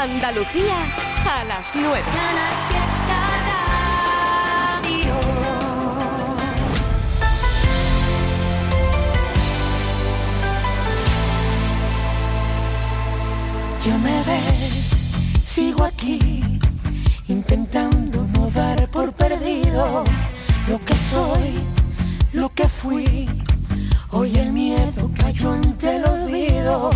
Andalucía a las 9. Ya me ves, sigo aquí, intentando no dar por perdido lo que soy, lo que fui. Hoy el miedo cayó ante el olvido.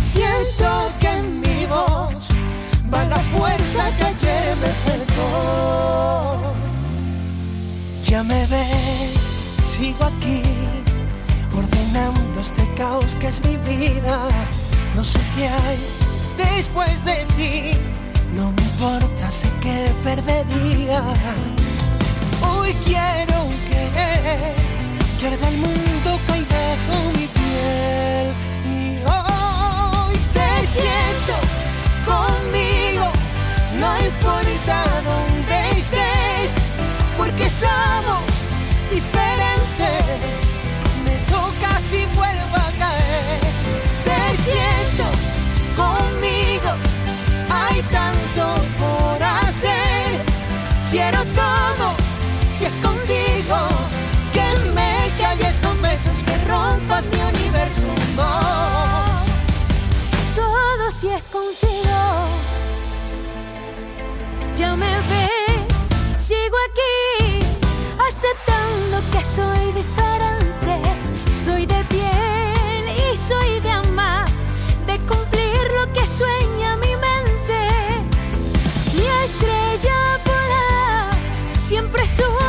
Siento que va la fuerza que ayer me faltó. Ya me ves, sigo aquí, ordenando este caos que es mi vida. No sé qué hay después de ti, no me importa, sé que perdería. Hoy quiero que pierda el mundo que hay bajo mi piel. Importa dónde estés, porque somos diferentes. Me toca si vuelvo a caer. Te siento conmigo, hay tanto por hacer. Quiero todo si es contigo, que me calles con besos, que rompas mi universo. Todo si es contigo. Ya me ves, sigo aquí, aceptando que soy diferente. Soy de piel y soy de amar, de cumplir lo que sueña mi mente. Mi estrella polar siempre supo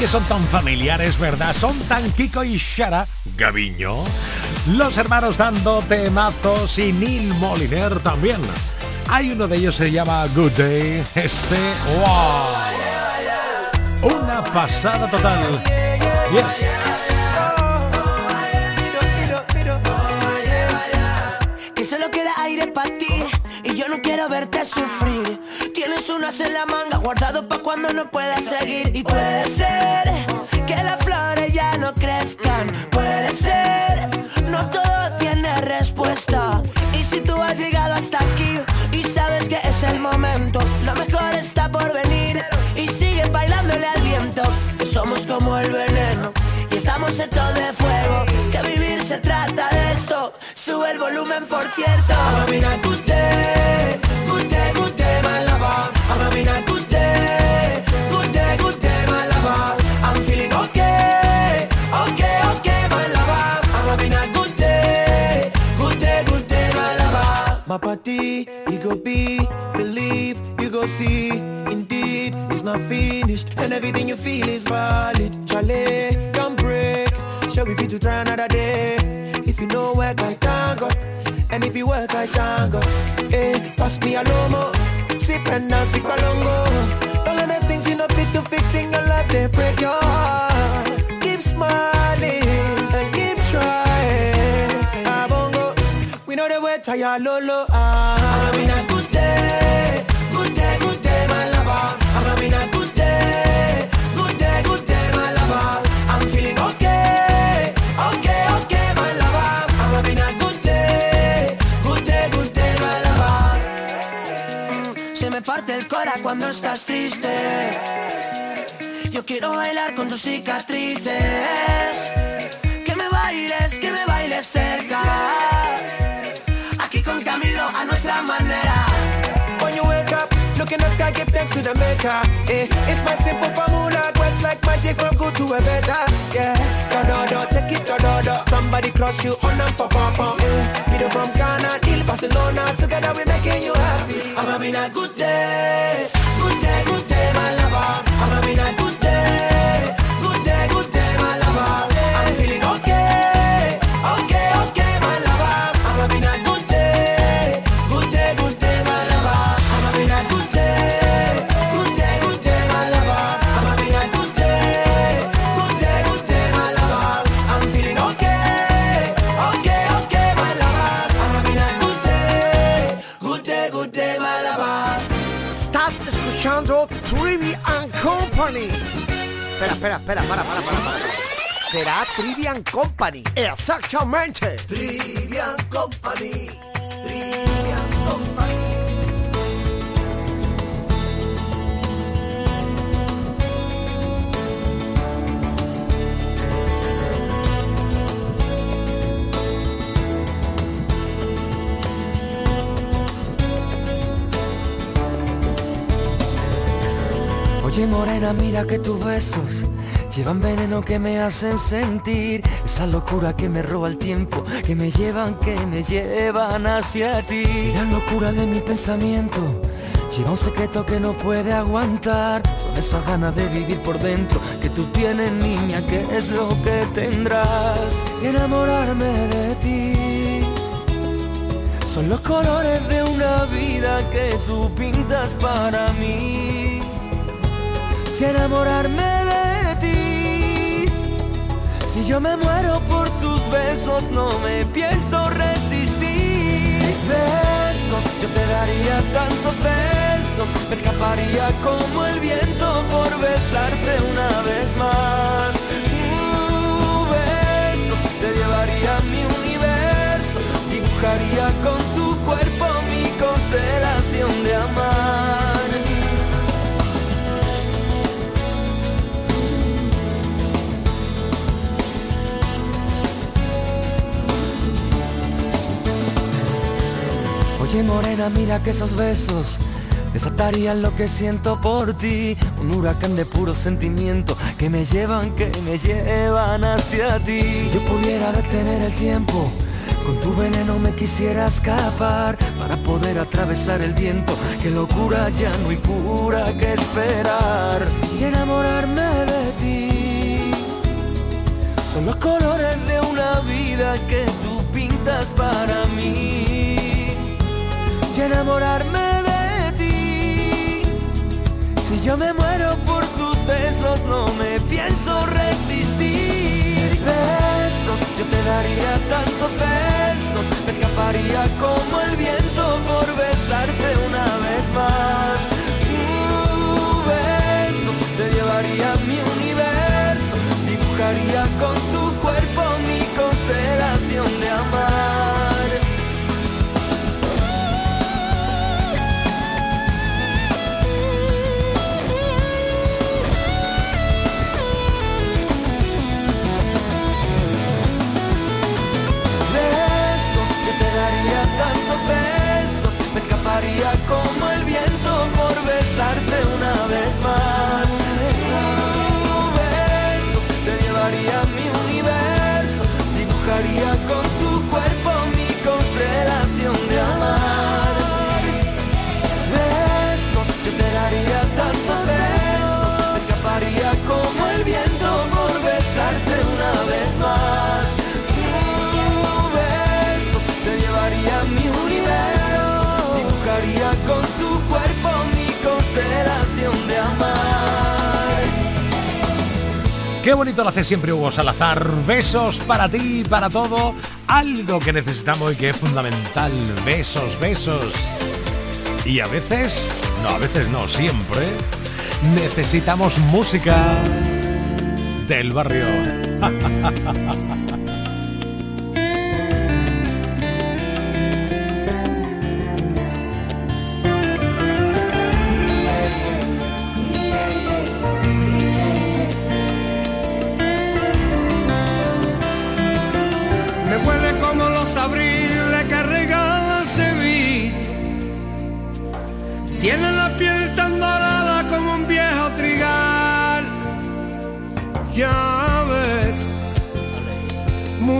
que son tan familiares, ¿verdad? Son tan Kiko y Shara, Gaviño. Los hermanos dando temazos y Neil Moliner también. Hay uno de ellos se llama Good Day. Este, wow. Una pasada total. Yes. Que solo queda aire para ti y yo no quiero verte sufrir. En la manga guardado pa' cuando no puedas seguir. Y puede ser que las flores ya no crezcan. Puede ser, no todo tiene respuesta. Y si tú has llegado hasta aquí y sabes que es el momento, lo mejor está por venir. Y sigue bailándole al viento, que somos como el veneno. Y estamos hechos de fuego, que vivir se trata de esto. Sube el volumen, por cierto. Lover. Amina, good day, good day, good day, my lover. I'm feeling okay, okay, okay, my lover. Amina, good day, good day, good day, my lover. My party, you go be, believe, you go see. Indeed, it's not finished, and everything you feel is valid. Charlie, come break. Shall we fit to try another day? If you know work, I can't. And if you work, I can't go. Hey, eh, pass me a lomo. Sip and cuando estás triste. Yo quiero bailar con tus cicatrices. Que me bailes, que me bailes cerca. Aquí con Camilo a nuestra manera. When you wake up, look in the sky, give thanks to the maker. Eh, it's my simple formula, works like magic from good to a better. Yeah, do do do, take it do do do. Somebody cross you on and pop pop pop. Eh, from Ghana, till Barcelona, together we making you happy. I'm having a good day, Espera, espera, para, para, para, para. Será Trivian Company. Exactamente. Trivian Company, Trivian Company. Oye morena, mira que tus besos llevan veneno que me hacen sentir esa locura que me roba el tiempo, que me llevan, que me llevan hacia ti. Y la locura de mi pensamiento lleva un secreto que no puede aguantar. Son esas ganas de vivir por dentro que tú tienes, niña, que es lo que tendrás. Y enamorarme de ti. Son los colores de una vida que tú pintas para mí. Si enamorarme si yo me muero por tus besos, no me pienso resistir. Besos, yo te daría tantos besos, me escaparía como el viento por besarte una vez más. Mira que esos besos desatarían lo que siento por ti. Un huracán de puro sentimiento que me llevan, que me llevan hacia ti. Si yo pudiera detener el tiempo, con tu veneno me quisiera escapar para poder atravesar el viento. Qué locura, ya no hay cura que esperar y enamorarme de ti. Son los colores de una vida que tú pintas para mí enamorarme de ti. Si yo me muero por tus besos, no me pienso resistir. Besos, yo te daría tantos besos, me escaparía como el viento por besarte una vez más. Uh, besos, te llevaría mi universo, dibujaría con tu cuerpo mi constelación de amar. Escaparía como el viento por besarte una vez más. Qué bonito lo hace siempre Hugo Salazar. Besos para ti, para todo. Algo que necesitamos y que es fundamental. Besos, besos. Y a veces, no, a veces no, siempre, necesitamos música del barrio.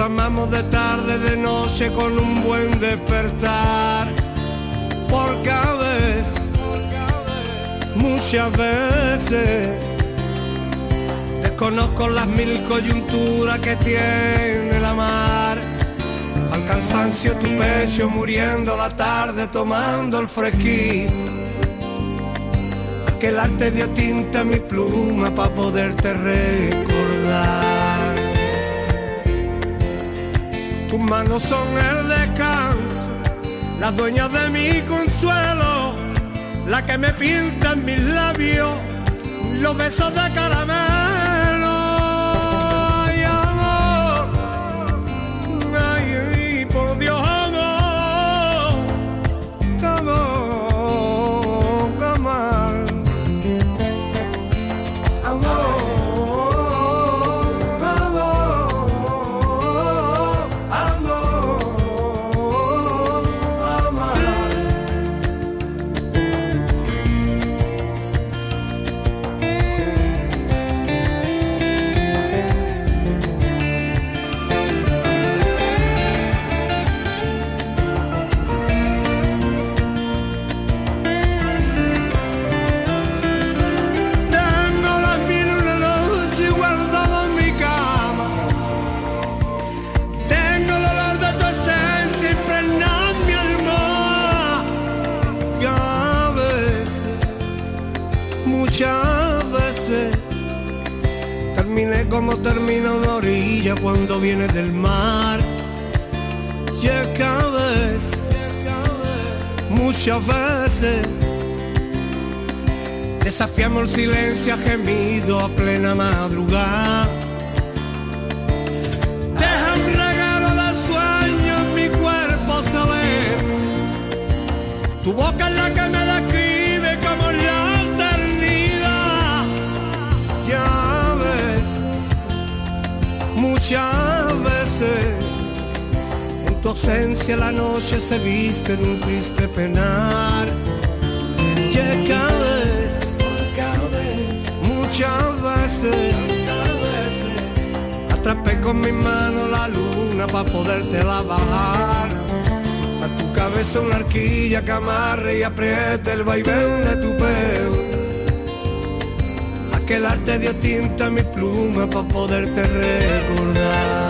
Amamos de tarde, de noche con un buen despertar. Porque a veces, muchas veces Desconozco las mil coyunturas que tiene la mar. Al cansancio tu pecho muriendo la tarde tomando el fresquín. Que el arte dio tinta a mi pluma para poderte recordar. Tus manos son el descanso, las dueñas de mi consuelo, la que me pinta en mis labios los besos de caramelo. Termina una orilla cuando viene del mar. Y es que a veces, muchas veces, Desafiamos el silencio a gemido a plena madrugada. Deja un regalo de sueño mi cuerpo celeste. Tu boca ausencia la noche se viste de un triste penar. Llega vez, muchas veces, atrapé con mi mano la luna para podértela bajar. A tu cabeza una arquilla que amarre y apriete el vaivén de tu pelo. Aquel arte dio tinta a mi pluma para poderte recordar.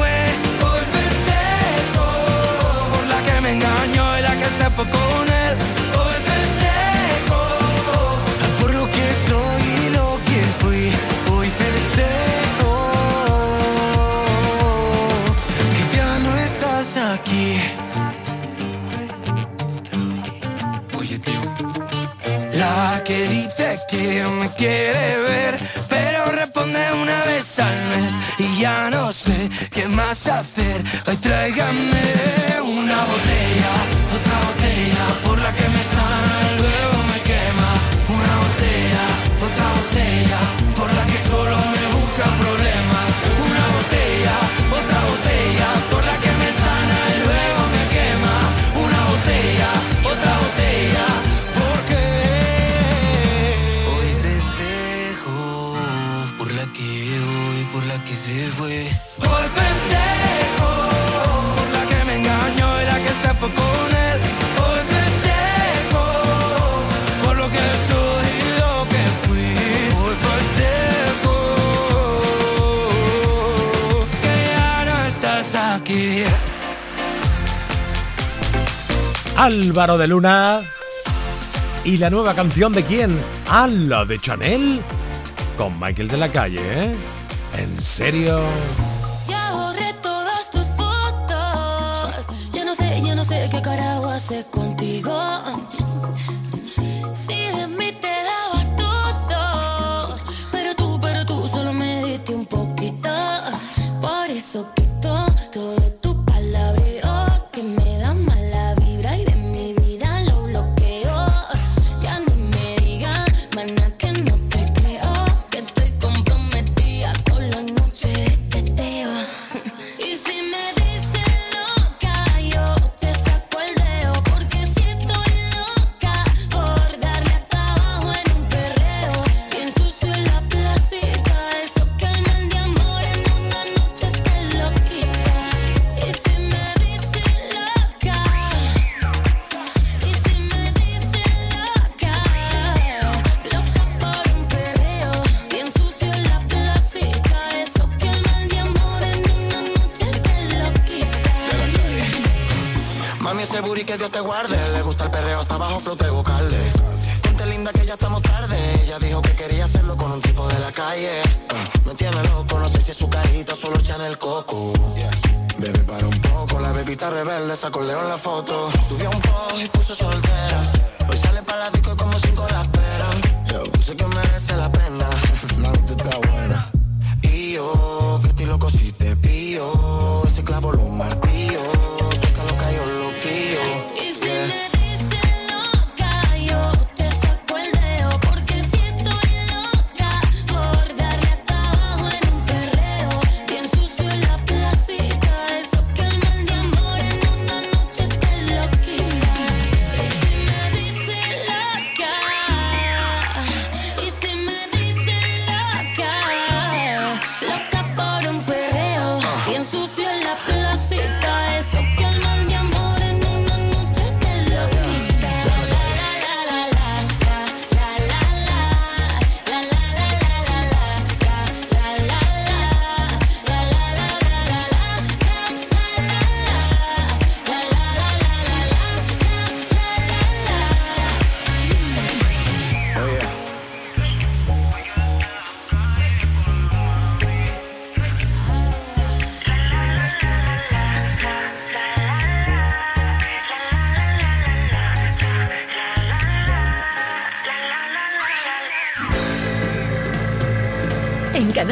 que me quiere ver, pero responde una vez al mes y ya no sé qué más hacer. Hoy tráigame una botella. Álvaro de Luna. ¿Y la nueva canción de quién? ¿A la de Chanel? Con Michael de la Calle, ¿eh? ¿En serio? Ya borré todas tus fotos. Ya no sé, ya no sé qué carajo hacer contigo.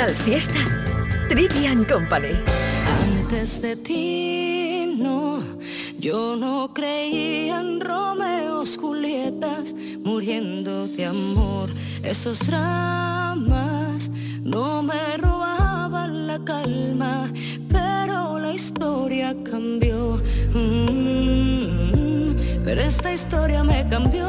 Canal Fiesta, Trivian Company. Antes de ti, no, yo no creía en Romeos, Julietas, muriendo de amor. Esos dramas no me robaban la calma, pero la historia cambió. Mm, mm, mm. Pero esta historia me cambió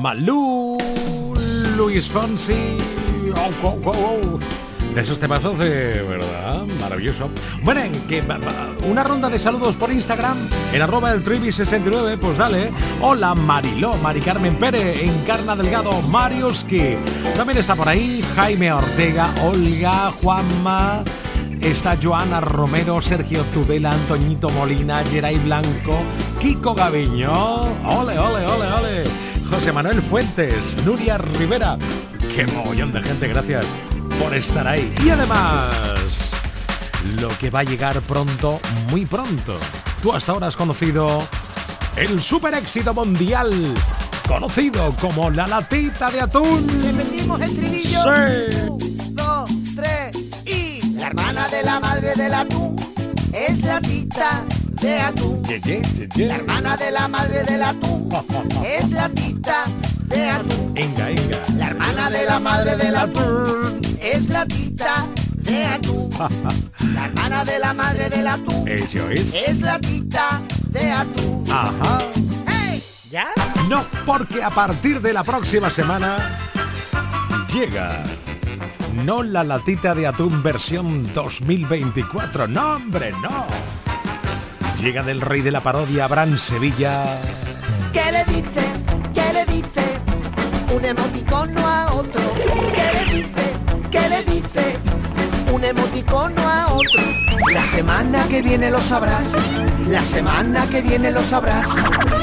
Malú, Luis Fonsi. Oh, oh, oh, oh. De esos temazos de verdad, maravilloso. Bueno, que una ronda de saludos por Instagram en arroba el trivi69, pues dale. Hola Mariló, Mari Carmen Pérez, Encarna Delgado, Mariuski. También está por ahí Jaime Ortega, Olga, Juanma. Está Joana Romero, Sergio Tudela, Antoñito Molina, Geray Blanco, Kiko Gaviño. Ole, ole, ole, ole. José Manuel Fuentes, Nuria Rivera. Qué mogollón de gente, gracias por estar ahí. Y además, lo que va a llegar pronto, muy pronto. Tú hasta ahora has conocido el super éxito mundial, conocido como la latita de atún. Repetimos el trivillo. Sí. Un, dos, tres y. La hermana de la madre del atún es la tita de atún. Ye, ye, ye, ye. La hermana de la madre del atún es la tita de atún. Venga, venga. La hermana de la madre del atún es la tita de atún. La hermana de la madre del atún Eso es. es la tita de atún. Ajá. ¡Hey! ¿Ya? No, porque a partir de la próxima semana llega no la latita de atún versión 2024, no hombre, no. Llega del rey de la parodia, Abraham Sevilla. ¿Qué le dice? ¿Qué le dice? Un emoticono a otro. ¿Qué le dice? ¿Qué le dice? Un emoticono a otro. La semana que viene lo sabrás. La semana que viene lo sabrás.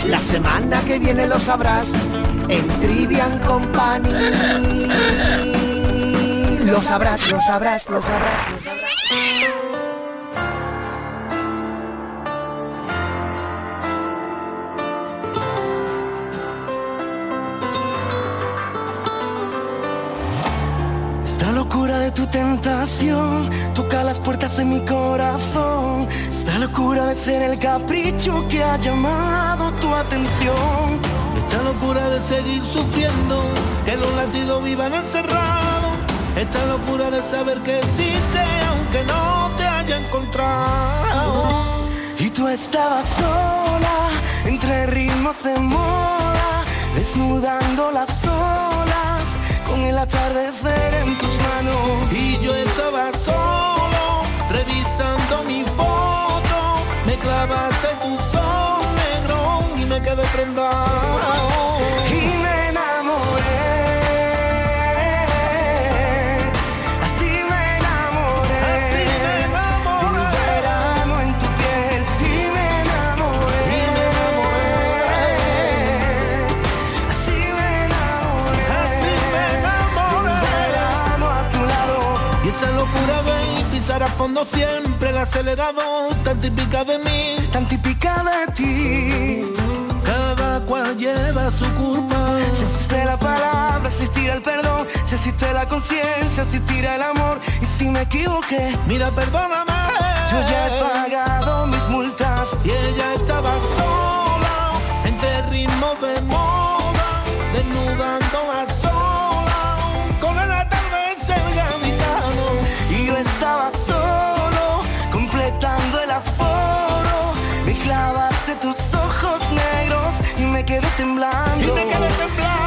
La semana que viene lo sabrás. En Trivian Company. Lo sabrás, lo sabrás, lo sabrás, lo sabrás. Tu tentación toca las puertas de mi corazón. Esta locura de ser el capricho que ha llamado tu atención. Esta locura de seguir sufriendo, que los latidos vivan encerrados. Esta locura de saber que existe aunque no te haya encontrado. Y tú estabas sola entre ritmos de moda, desnudando las olas con el atardecer en tus manos. Y yo estaba solo, revisando mi foto. Me clavaste tu sol negro y me quedé prendado. Pensar a fondo siempre, el acelerador, tan típica de mí, tan típica de ti. Cada cual lleva su culpa. Si existe la palabra, existirá el perdón. Si existe la conciencia, existirá el amor. Y si me equivoqué, mira, perdóname. Yo ya he pagado mis multas. Y ella estaba sola, entre ritmos de. quedé temblando. Y me quedé temblando.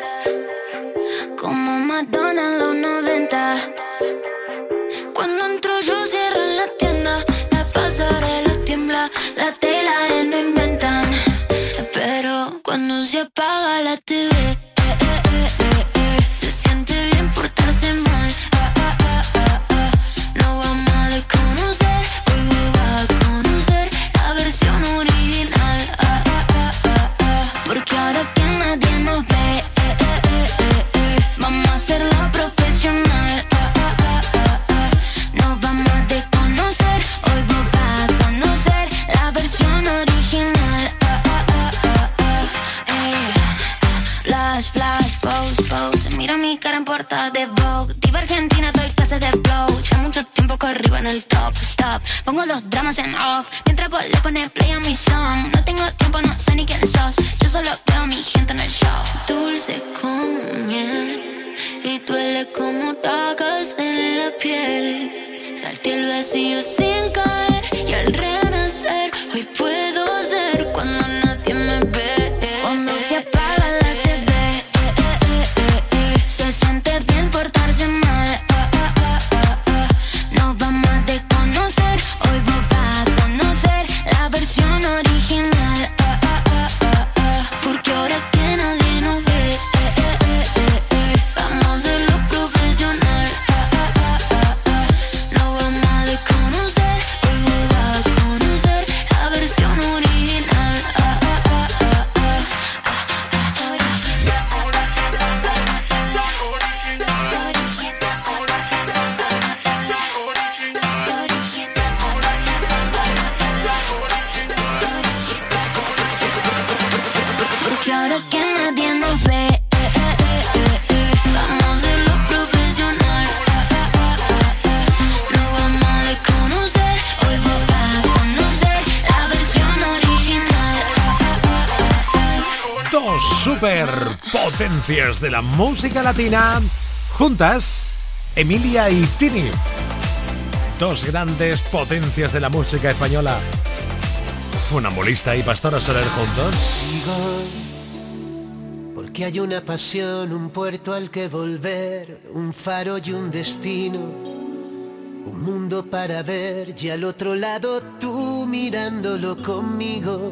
esencias de la música latina, juntas, Emilia y Tini. Dos grandes potencias de la música española. Funambulista y Pastora Soler juntos. Sigo, porque hay una pasión, un puerto al que volver, un faro y un destino. Un mundo para ver y al otro lado tú mirándolo conmigo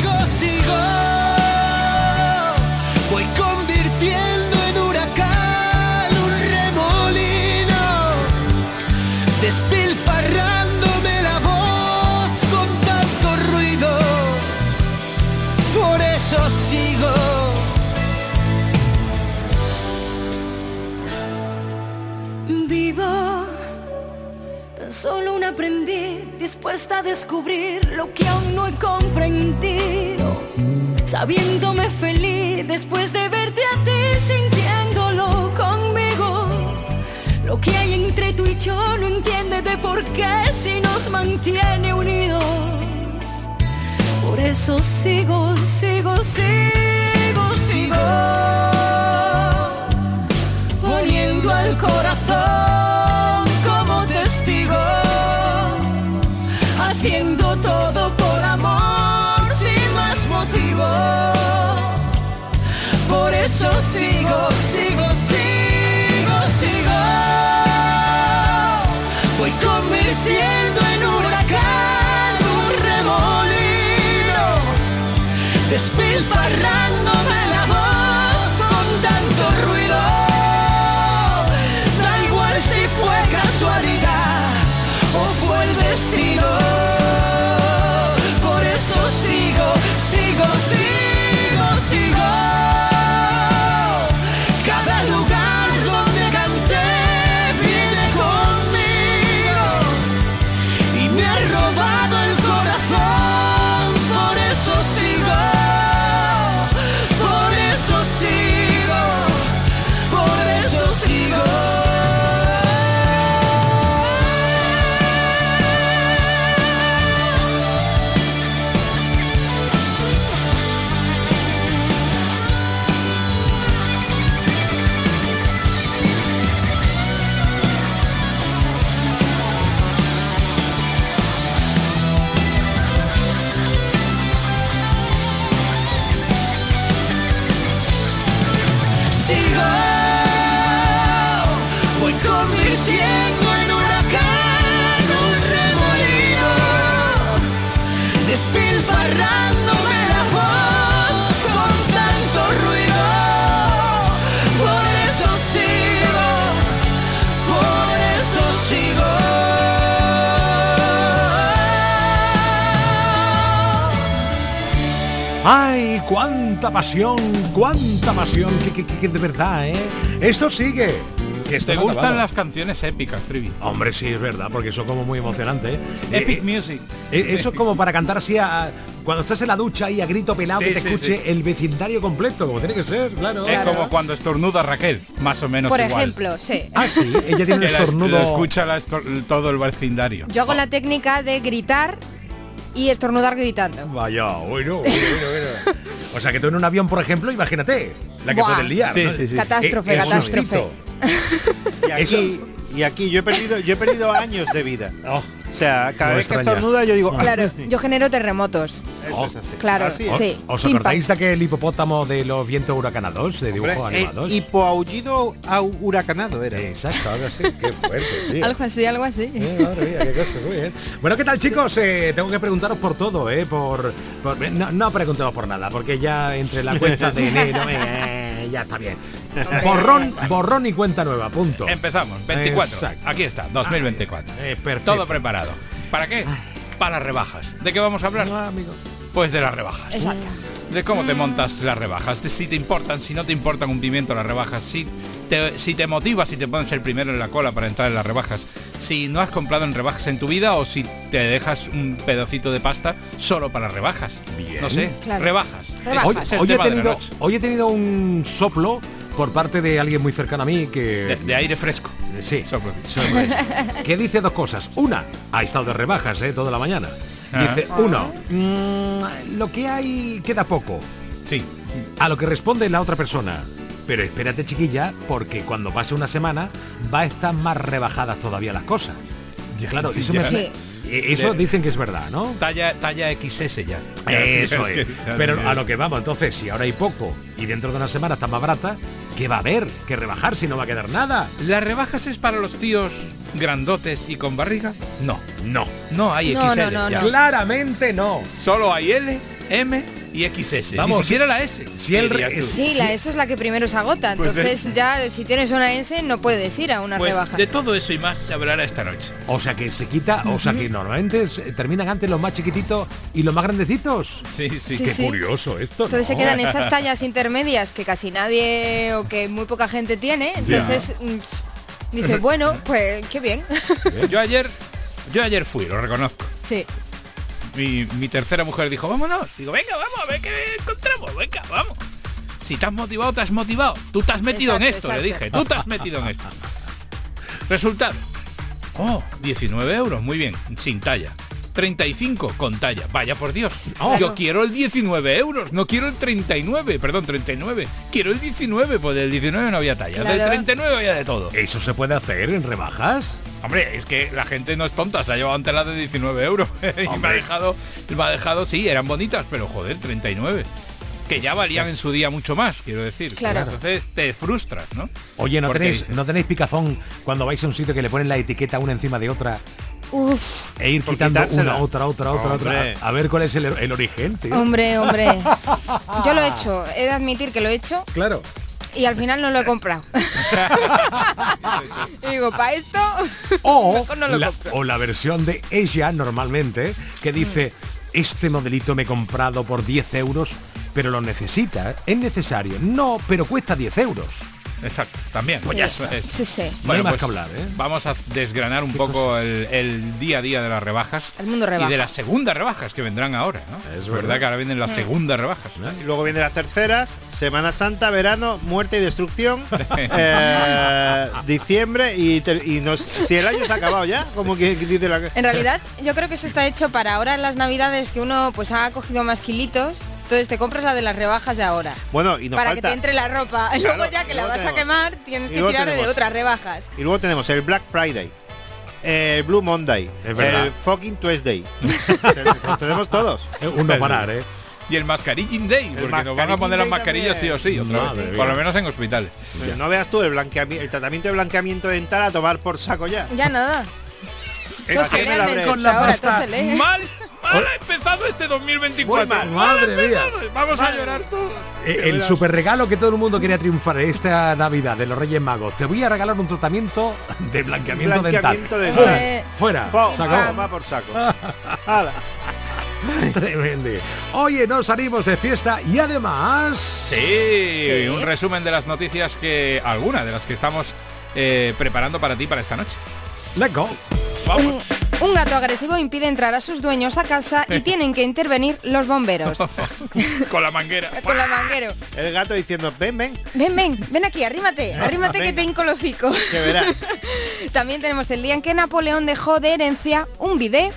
sigo. Voy convirtiendo en huracán un remolino, despilfarrándome la voz con tanto ruido. Por eso sigo. Vivo tan solo un aprendiz dispuesta a descubrir lo que aún no he comprendido. Sabiéndome feliz después de verte a ti, sintiéndolo conmigo. Lo que hay entre tú y yo no entiende de por qué si nos mantiene unidos. Por eso sigo, sigo, sigo, sigo poniendo al corazón Eso sigo, sigo, sigo, sigo. Voy convirtiendo en huracán un remolino, despilfarrándome cuánta pasión! ¡Cuánta pasión! Que, que- que- que de verdad, ¿eh? Esto sigue. Que esto ¿Te no gustan acabado. las canciones épicas, Trivi? Hombre, sí, es verdad, porque eso es como muy emocionante. ¿eh? Epic Eh, Music. eh, eso es como para cantar así a, cuando estás en la ducha y a grito pelado Sí, que te sí, escuche sí. el vecindario completo, como tiene que ser, claro. Es como cuando estornuda Raquel, más o menos Por igual. ejemplo, sí. Ah, sí, ella tiene un estornudo. Lo escucha la estor- todo el vecindario. Yo hago la técnica de gritar y estornudar gritando. Vaya, bueno, bueno, bueno, bueno. O sea que tú en un avión, por ejemplo, imagínate, la que Buah. puedes liar. Sí, ¿no? sí, sí. Catástrofe, Eh, catástrofe. Y aquí, y aquí yo he perdido, yo he perdido años de vida. Oh, O sea, cada vez que extraña. estornuda yo digo, Claro, yo genero terremotos. eso es así. Claro, Así es. sí. ¿Os acordáis de aquel hipopótamo de los vientos huracanados, de dibujos Hombre, animados? eh, hipoaullido au- huracanado era. Exacto, algo así. Qué fuerte, tío. Algo así, algo así. Eh, madre mía, qué cosa, muy bien. Bueno, ¿qué tal chicos? Eh, tengo que preguntaros por todo, ¿eh? Por, por- no, no preguntemos por nada, porque ya entre la cuenta de enero, eh, ya está bien. Borrón, borrón y cuenta nueva, punto. Empezamos, 24. Exacto. Aquí está, 2024. Eh, perfecto. Todo preparado. ¿Para qué? Para las rebajas. ¿De qué vamos a hablar? Ah, amigo. Pues de las rebajas. Exacto. De cómo te montas las rebajas, de si te importan, si no te importan un pimiento las rebajas, si te- si te motiva, si te pones el primero en la cola para entrar en las rebajas, si no has comprado en rebajas en tu vida o si te dejas un pedacito de pasta solo para rebajas. No sé, Claro. rebajas. Hoy, he tenido, hoy he tenido un soplo por parte de alguien muy cercano a mí que... De, aire fresco. Sí. Que dice dos cosas. Una, ha estado de rebajas, ¿eh? Toda la mañana. Dice, Ah. uno, mm, lo que hay queda poco. Sí. A lo que responde la otra persona. Pero espérate, chiquilla, porque cuando pase una semana va a estar más rebajadas todavía las cosas. claro, sí, eso, ya. me- Sí. eso De- dicen que es verdad, ¿no? Talla, talla XS ya. Eso es. Pero a lo que vamos, entonces, si ahora hay poco y dentro de una semana está más barata, ¿qué va a haber? ¿Qué rebajar si no va a quedar nada? ¿Las rebajas es para los tíos grandotes y con barriga? No. No. No hay XL. no, no, ya. no. Claramente no. Solo hay L, M y XS. Vamos, Ni siquiera la S. si el. Sí, la S es la que primero se agota. Pues Entonces es- ya si tienes una S no puedes ir a una Pues rebaja. de todo eso y más se hablará esta noche. O sea que se quita, o sea que normalmente es- terminan antes los más chiquititos y los más grandecitos. Sí, sí. Sí, Qué sí. curioso esto. Entonces se quedan esas tallas intermedias que casi nadie o que muy poca gente tiene. Entonces mm, dices, bueno, pues qué bien. Yo ayer, yo ayer fui, lo reconozco. sí. Mi, mi tercera mujer dijo, vámonos. Digo, venga, vamos, a ver qué encontramos, venga, vamos. Si te has motivado, te has motivado. Tú te has metido en Exacto, esto, le dije. Tú te has metido en esto. Resultado. Oh, 19 euros, muy bien, sin talla. 35 con talla. Vaya por Dios. Oh. Yo quiero el 19 euros, no quiero el 39, perdón, 39. Quiero el 19, pues del 19 no había talla. Del Claro. 39 había de todo. ¿Eso se puede hacer en rebajas? Hombre, es que la gente no es tonta, se ha llevado antes la de 19 euros. y me ha dejado, me ha dejado, sí, eran bonitas, pero joder, 39. Que ya valían en su día mucho más, quiero decir. Claro. Entonces te frustras, ¿no? Oye, ¿no tenéis, ¿no tenéis picazón cuando vais a un sitio que le ponen la etiqueta una encima de otra Uf, e ir quitando una, otra, otra, otra, Hombre. otra? A ver cuál es el, el origen, tío. hombre, hombre. Yo lo he hecho, he de admitir que lo he hecho Claro. y al final no lo he comprado. y digo, para esto O mejor no lo la, compro. o la versión de ella normalmente que dice este modelito me he comprado por 10 euros pero lo necesita es necesario no pero cuesta 10 euros Exacto, también. Sí, ya está. sí, sí. No hay más que hablar, ¿eh? Vamos a desgranar un poco el, el día a día de las rebajas. El mundo Y rebaja. de las segundas rebajas que vendrán ahora, ¿no? Es Es verdad. verdad que ahora vienen las Mm. segundas rebajas. Y luego vienen las terceras, Semana Santa, verano, muerte y destrucción, eh, diciembre y, y nos- si el año se ha acabado ya, como que que dice la En realidad, yo creo que eso está hecho para ahora en las navidades que uno pues ha cogido más kilitos. Entonces te compras la de las rebajas de ahora. Bueno, y nos para que te entre la ropa. Y luego ya que la vas a quemar, tienes y que tirar de otras rebajas. Y luego tenemos el Black Friday, el Blue Monday, Es el fucking Tuesday. Los tenemos todos. Eh, un no parar eh Y el mascarillín day, porque nos van a poner las mascarillas sí o sí, también. otra Sí, vez. sí. Por lo menos en hospitales. Pero no veas tú el, el tratamiento de blanqueamiento dental a tomar por saco ya. Ya nada. La ahora. Mal, mal ha empezado este 2024. Muy mal. Madre mía. Vamos a llorar todos. Eh, el super regalo que todo el mundo quería triunfar esta Navidad de los Reyes Magos. Te voy a regalar un tratamiento de blanqueamiento, Blanqueamiento dental. dental. Eh, Fuera, Po, fuera. Acabó. va por saco. Tremendo. Oye, nos salimos de fiesta y además. Sí, Sí. un resumen de las noticias que alguna de las que estamos eh, preparando para ti para esta noche. Let's go. Un, Vamos. un gato agresivo impide entrar a sus dueños a casa y tienen que intervenir los bomberos. Con la manguera. Con la manguero. El gato diciendo, ven, ven, Ven, ven, ven aquí, arrímate, arrímate que te hinco que verás. También tenemos el día en que Napoleón dejó de herencia un bidé.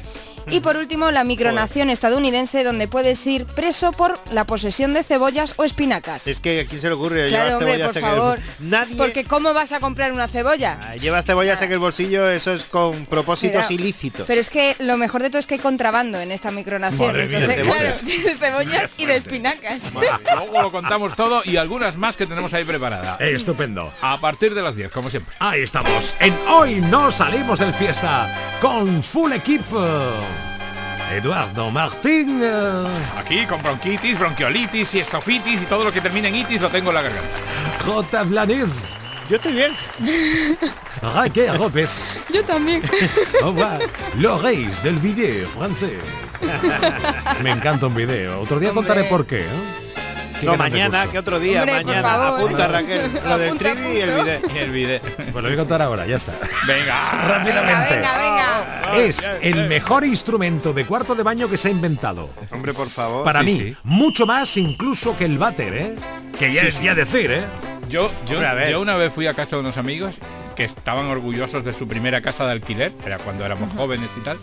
Y por último, la micronación estadounidense donde puedes ir preso por la posesión de cebollas o espinacas. Es que a quién se le ocurre Claro, llevar hombre, cebollas por en el- favor. Nadie Porque ¿cómo vas a comprar una cebolla? Ah, lleva cebollas en el bolsillo, eso es con propósitos ilícitos. Pero es que lo mejor de todo es que hay contrabando en esta micronación. Madre mía, Entonces, cebollas. claro, de cebollas y de espinacas. Luego lo contamos todo y algunas más que tenemos ahí preparada. Estupendo. A partir de las 10, como siempre. Ahí estamos. En Hoy no salimos del fiesta con full equipo. Eduardo Martín. eh, Aquí con bronquitis, bronquiolitis y esofitis y todo lo que termine en itis lo tengo en la garganta. J. Blanes. Yo estoy bien. Raquel López. Yo también. Au revoir. Los reyes del video francés. Me encanta un video. Otro día Hombre. contaré por qué. ¿eh? ¿Qué No, mañana, que otro día, Hombre, mañana. favor. Apunta, Raquel. Lo del Apunta, y el bidet. Y el vídeo. Pues lo voy a contar ahora, ya está. Venga. Rápidamente. Venga, venga. Es el mejor instrumento de cuarto de baño que se ha inventado. Hombre, por favor. Para Sí, mí, sí. mucho más incluso que el váter, ¿eh? Que ya es ya decir, ¿eh? Yo, yo, Hombre, yo una vez fui a casa de unos amigos que estaban orgullosos de su primera casa de alquiler, era cuando éramos jóvenes y tal,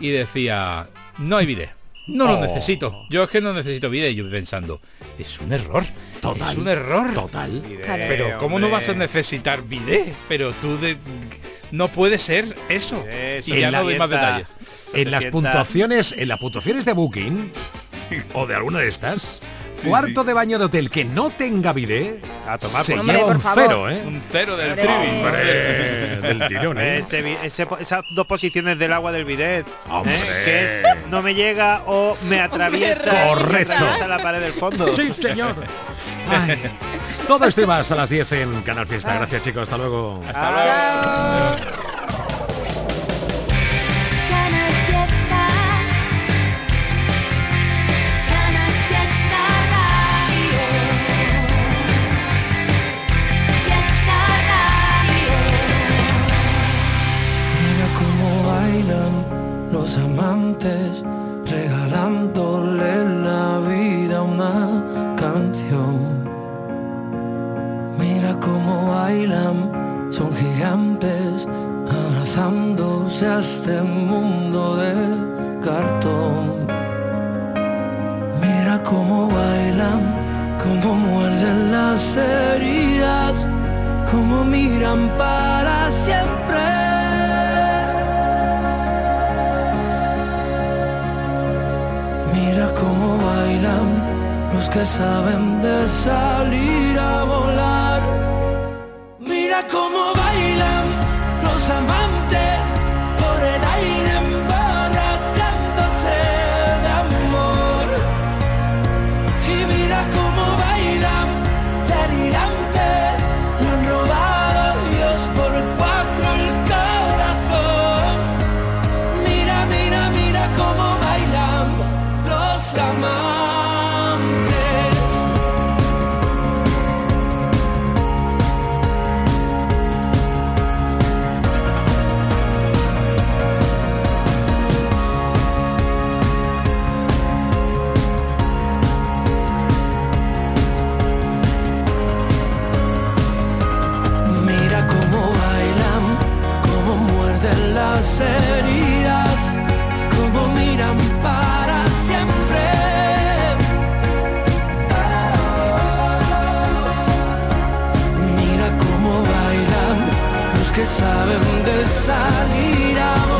y decía, no hay bidet. No lo Oh. necesito. Yo es que no necesito bidet. Y yo pensando, es un error. Total. Es un error. Total. Pero ¿cómo no vas a necesitar bidet? Pero tú de... No puede ser eso. Eso, y ya en no doy más detalles. En las sienta- puntuaciones, en las puntuaciones de Booking o de alguna de estas, cuarto sí. de baño de hotel que no tenga bidet, A tomar se Hombre, lleva por un favor. cero, ¿eh? Un cero del trivi. Hombre, del tirón, ¿eh? Ese ese esas dos posiciones del agua del bidet, ¿eh? Que es no me llega o me atraviesa, Correcto. me atraviesa la pared del fondo. Sí, señor. Ay. Todo esto y más a las 10 en Canal Fiesta. Gracias, chicos. Hasta luego. Hasta luego. Chao. Abrazándose a este mundo de cartón. Mira cómo bailan, cómo muerden las heridas, cómo miran para siempre. Mira cómo bailan los que saben de salir a volar. Mira cómo bailan los amantes las heridas, cómo miran para siempre. Mira cómo bailan los que saben de salir a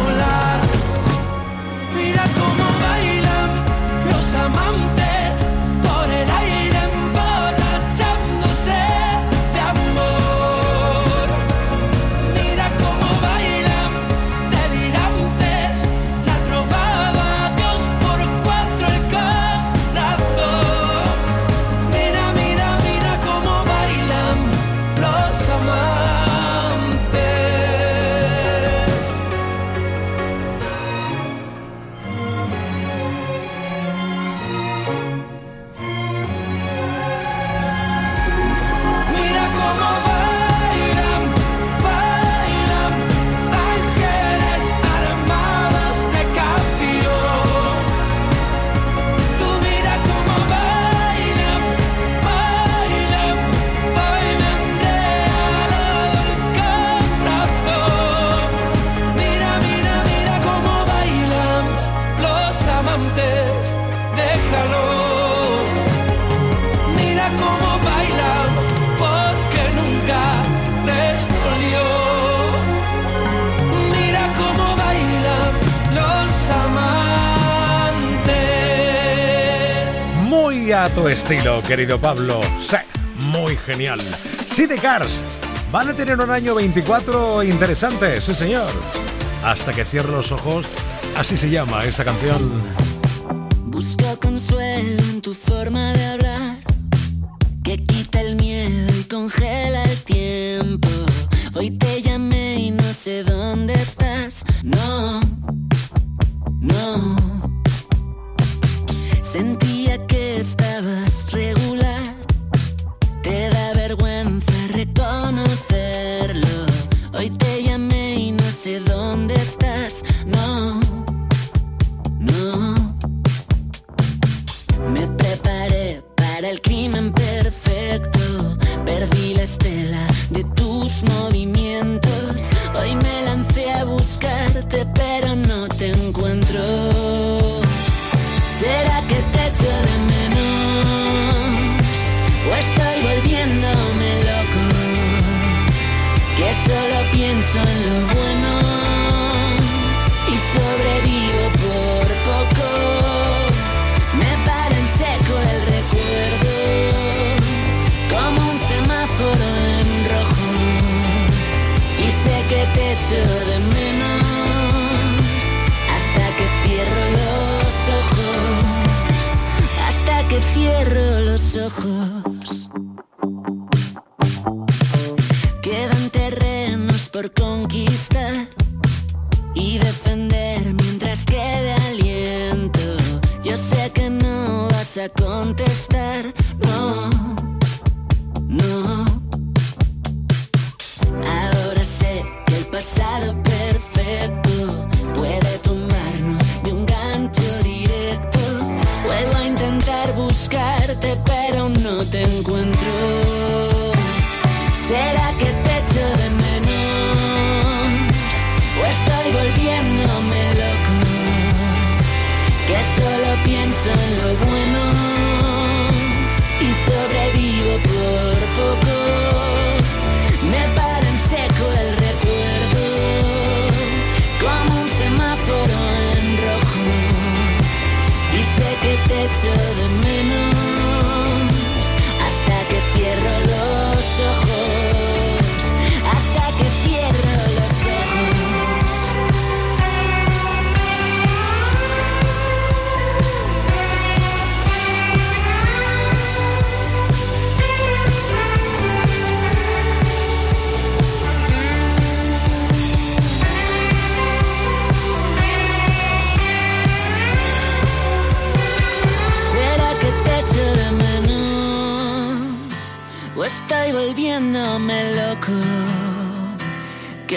tu estilo, querido Pablo. Sí, muy genial. City Cars van a tener un año 24 interesante, sí señor. Hasta que cierre los ojos, así se llama esta canción. Busco consuelo en tu forma de hablar, que quita el miedo y congela el tiempo. Hoy te llamé y no sé dónde estás. No, no. Sentía que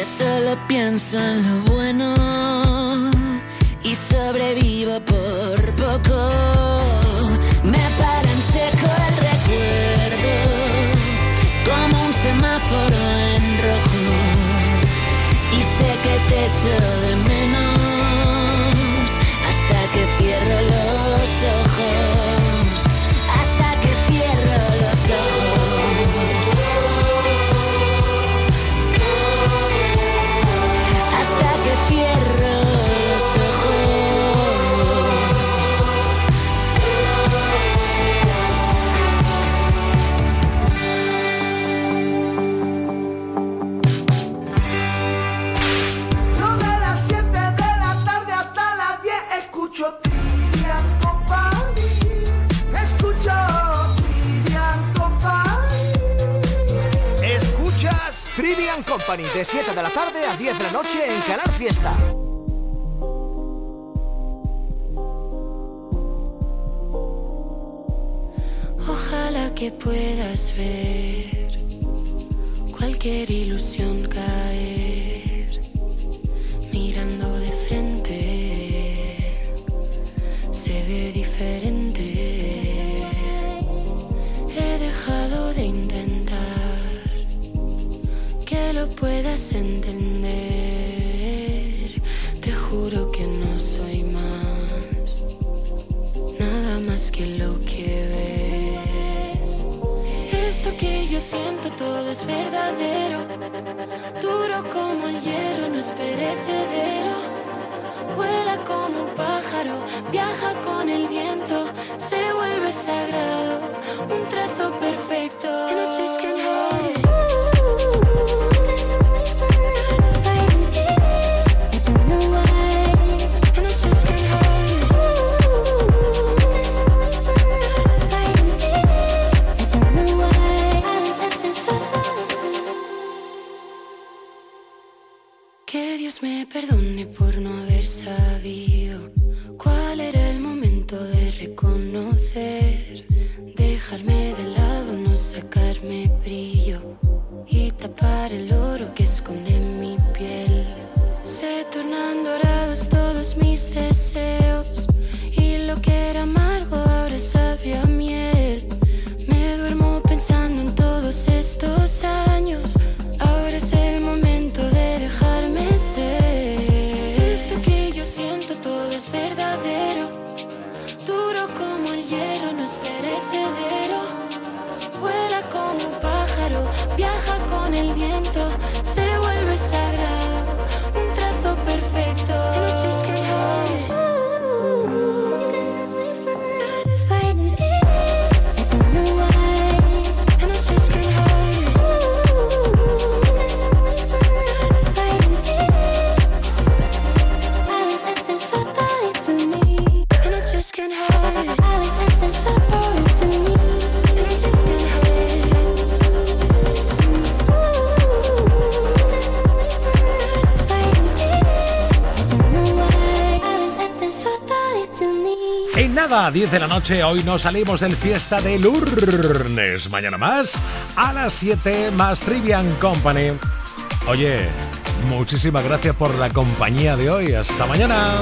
se le piensa en lo Escucho tibia Company, escucho Trivian Company. Escuchas Trivian Company de 7 de la tarde a 10 de la noche en Canal Fiesta. Ojalá que puedas ver cualquier ilusión caer entender, te juro que no soy más, nada más que lo que ves. Esto que yo siento todo es verdadero, duro como el hierro, no es perecedero. Vuela como un pájaro, viaja con el viento, se vuelve sagrado, un trazo perfecto. Nada, 10 de la noche, hoy nos salimos del fiesta de Lourdes. Mañana más, a las 7, más Trivian Company. Oye, muchísimas gracias por la compañía de hoy. Hasta mañana.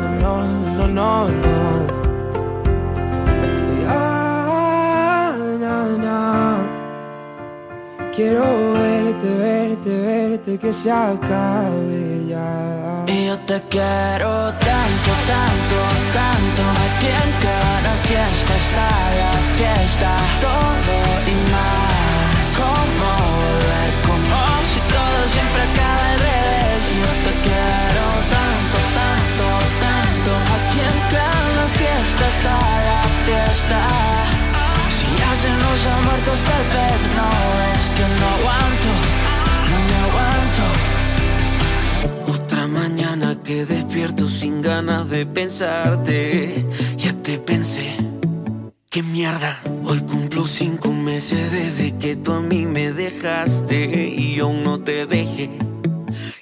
no, no, no. Ya, na, na. Quiero verte, verte, verte, que se acabe ya. Y yo te quiero tanto, tanto, tanto Aquí en cada fiesta está la fiesta Todo y más Como volver, como si todo siempre acaba al revés Y yo te quiero fiesta está la fiesta Si ya se nos ha muerto hasta el pez No, es que no aguanto, no me aguanto Otra mañana que despierto sin ganas de pensarte. Ya te pensé. Qué mierda. Hoy cumplo cinco meses desde que tú a mí me dejaste y yo aún no te dejé.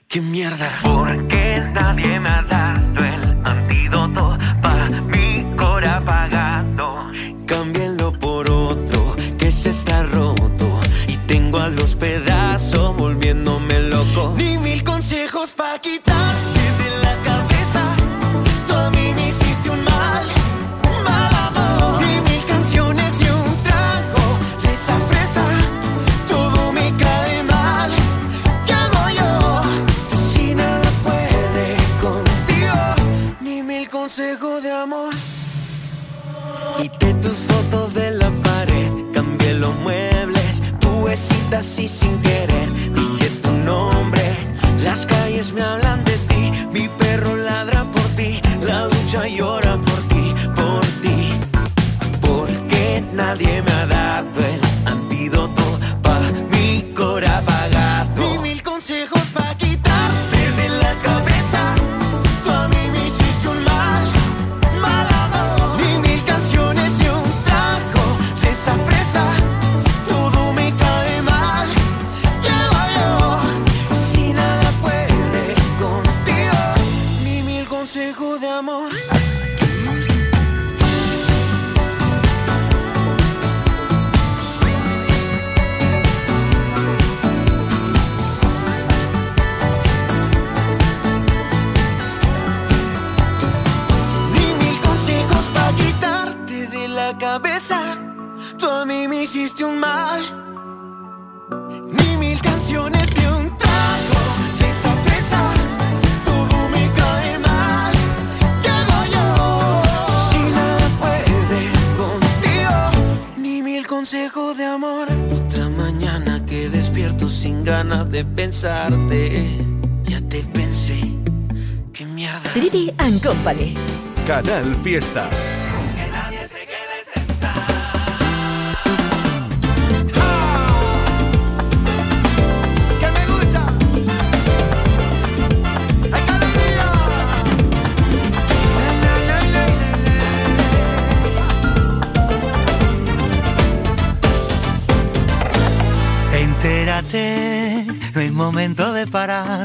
Qué mierda. Porque nadie me ha dado el antídoto para mi y tengo Canal Fiesta.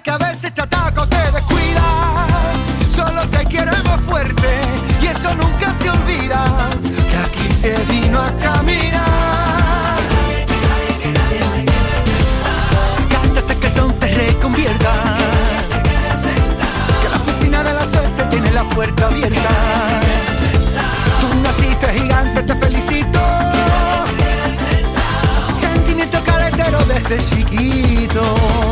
Que a veces te ataca o te descuida. Solo te queremos fuerte y eso nunca se olvida. Que aquí se vino a caminar. Cántate que el son te reconvierta. Que la oficina de la suerte tiene la puerta abierta. Tú naciste gigante, te felicito. Sentimiento caletero desde chiquito.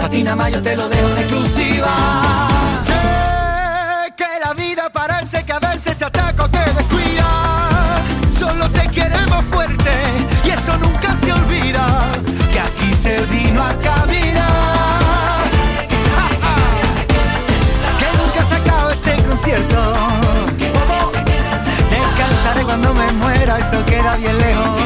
A yo te lo dejo en exclusiva. Sé que la vida parece que a veces te ataca o te descuida. Solo te queremos fuerte y eso nunca se olvida. Que aquí se vino a caminar. Que nunca se acaba este concierto. Descansaré cuando me muera, eso queda bien lejos.